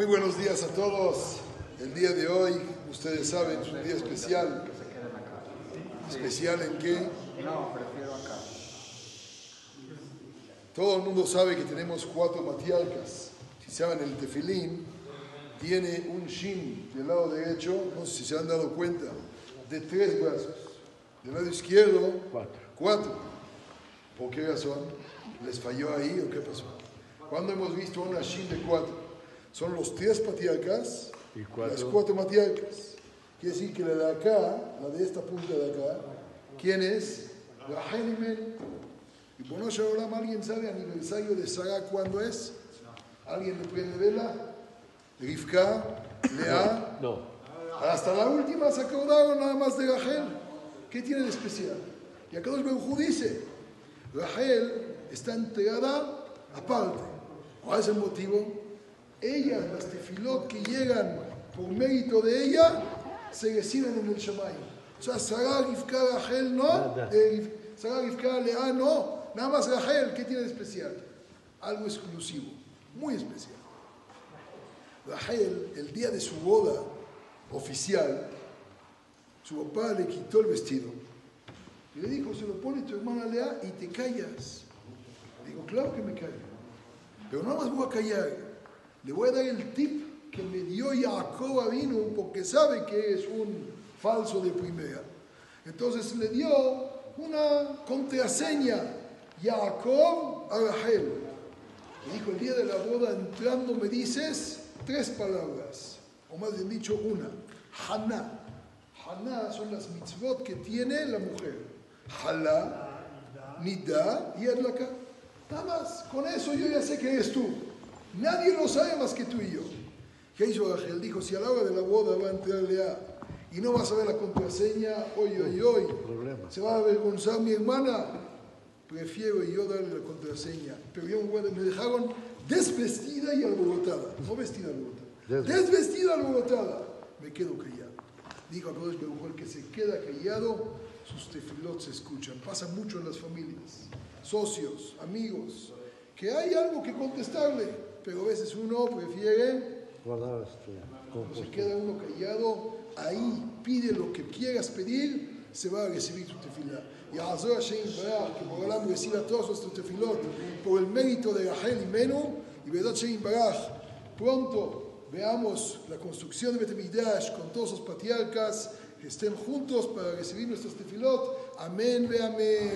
Muy buenos días a todos. El día de hoy, ustedes saben, es un día especial. ¿Especial en qué? No, prefiero acá. Todo el mundo sabe que tenemos cuatro matriarcas. Si saben, el tefilín tiene un shin del lado derecho, no sé si se han dado cuenta, de tres brazos. Del lado izquierdo, Cuatro. cuatro. ¿Por qué razón? ¿Les falló ahí o qué pasó? ¿Cuándo hemos visto una shin de cuatro? Son los tres patriarcas Y las cuatro matriarcas. Quiere decir que la de acá, la de esta punta de acá, ¿quién es? Rahel y Men. Y por no Shalom, ¿alguien sabe aniversario de Sara cuándo es? ¿Alguien le prende vela? Rivka, Lea. No. Hasta la última se acordaron nada más de Rahel. ¿Qué tiene de especial? Y acá el Hu dice, Rahel está entregada aparte. ¿Cuál es el motivo? Ellas, las tefilot que llegan por mérito de ella, se reciben en el Shamay. O sea, Sarah, Rivka, Rahel no, Nada. eh, Sarah, Rivka, Lea no, nada más Rahel, ¿qué tiene de especial? Algo exclusivo, muy especial. Rahel, el día de su boda oficial, su papá le quitó el vestido y le dijo, se lo pone tu hermana Lea y te callas. Digo, claro que me callo, pero no más voy a callar, le voy a dar el tip que me dio Jacob vino porque sabe que es un falso de primera. Entonces le dio una contraseña, Jacob a Rahel. Le dijo, el día de la boda entrando me dices tres palabras, o más bien dicho una, Haná. Haná son las mitzvot que tiene la mujer. Halá, Nidá y Adlaka. Nada más, con eso yo ya sé que eres tú. Nadie lo sabe más que tú y yo. ¿Qué hizo Ángel? Dijo, si a la hora de la boda va a entrar Lea y no va a saber la contraseña, hoy, hoy, hoy, Problema. se va a avergonzar mi hermana, prefiero yo darle la contraseña. Pero yo me dejaron desvestida y alborotada. No vestida alborotada. Desvestida. Alborotada. Me quedo callado. Dijo a todos el que se queda callado, sus tefilot se escuchan. Pasa mucho en las familias. Socios, amigos, que hay algo que contestarle, pero a veces uno prefiere Guardar este se queda uno callado, ahí pide lo que quieras pedir, se va a recibir tu tefilá. Y Azor Hashem Baraj, que por Olam reciba todos nuestros tefilot por el mérito de Rachel y Menú, y Vedat Hashem Baraj, pronto veamos la construcción de Betemigdash con todos los patriarcas, que estén juntos para recibir nuestros tefilot. Amén, ve amén.